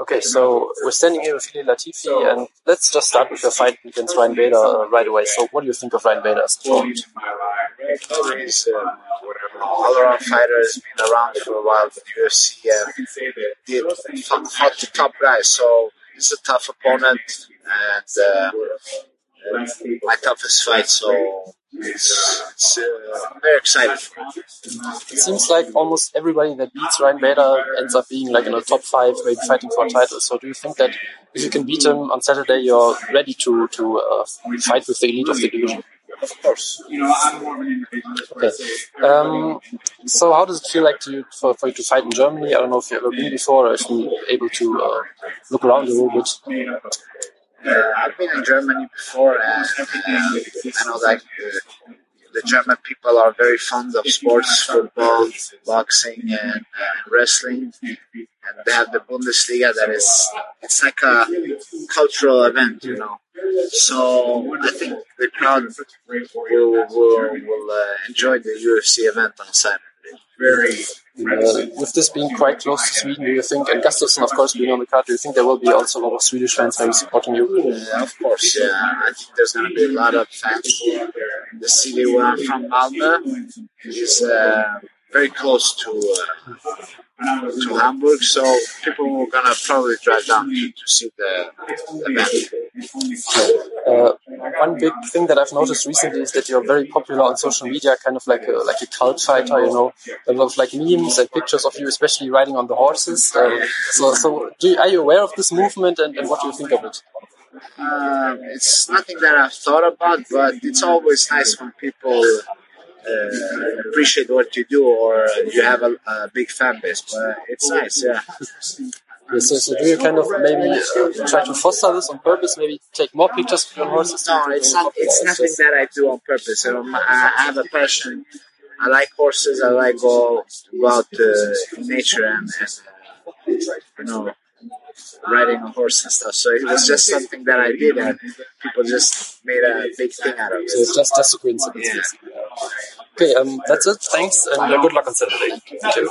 Okay, so we're standing here with Ilir Latifi, and let's just start with your fight against Ryan Bader uh, right away. So, what do you think of Ryan Bader as? He's uh, all-around fighter, has been around for a while with UFC, and fought the top guys. So he's a tough opponent, and uh, my toughest fight. So it's, it's uh, I'm very excited. It seems like almost everybody that beats Ryan Bader ends up being like in the top five, maybe fighting for a title. So do you think that if you can beat him on Saturday, you're ready to to uh, fight with the elite of the division? Of course. Okay. Um, so how does it feel like to you, for, for you to fight in Germany? I don't know if you've ever been before or if you're able to uh, look around a little bit. Uh, I've been in Germany before, and uh, I know that uh, the German people are very fond of sports, football, boxing, and uh, wrestling. And they have the Bundesliga that is, it's like a cultural event, you know. So I think the crowd will, will, will uh, enjoy the UFC event on Saturday. Very uh, with this being quite close to Sweden, do you think, and Gustafsson, of course, being on the card, do you think there will be also a lot of Swedish fans maybe supporting you? Yeah, of course, yeah. I think there's going to be a lot of fans. The city where I'm from, Malmö, is uh, very close to uh, to Hamburg, so people are gonna probably drive down to, to see the, the band. Uh, one big thing that I've noticed recently is that you're very popular on social media, kind of like a, like a cult fighter. You know, a lot of like memes and pictures of you, especially riding on the horses. Uh, so, so you, are you aware of this movement, and, and what do you think of it? Um, it's nothing that I've thought about, but it's always nice when people uh, appreciate what you do or you have a, a, big fan base. But it's nice, yeah. so, so, do you kind of maybe uh, try to foster this on purpose? Maybe take more pictures of your horses? No, it's not. It's nothing that I do on purpose. Um, I have a passion. I like horses. I like go, go out uh, in nature and, and you know riding a horse and stuff. So it was just something that I did, and people just made a big thing out of it. So it's just just a coincidence. Yeah. Okay, um, that's it. Thanks, and uh, good luck on Saturday. Thank you.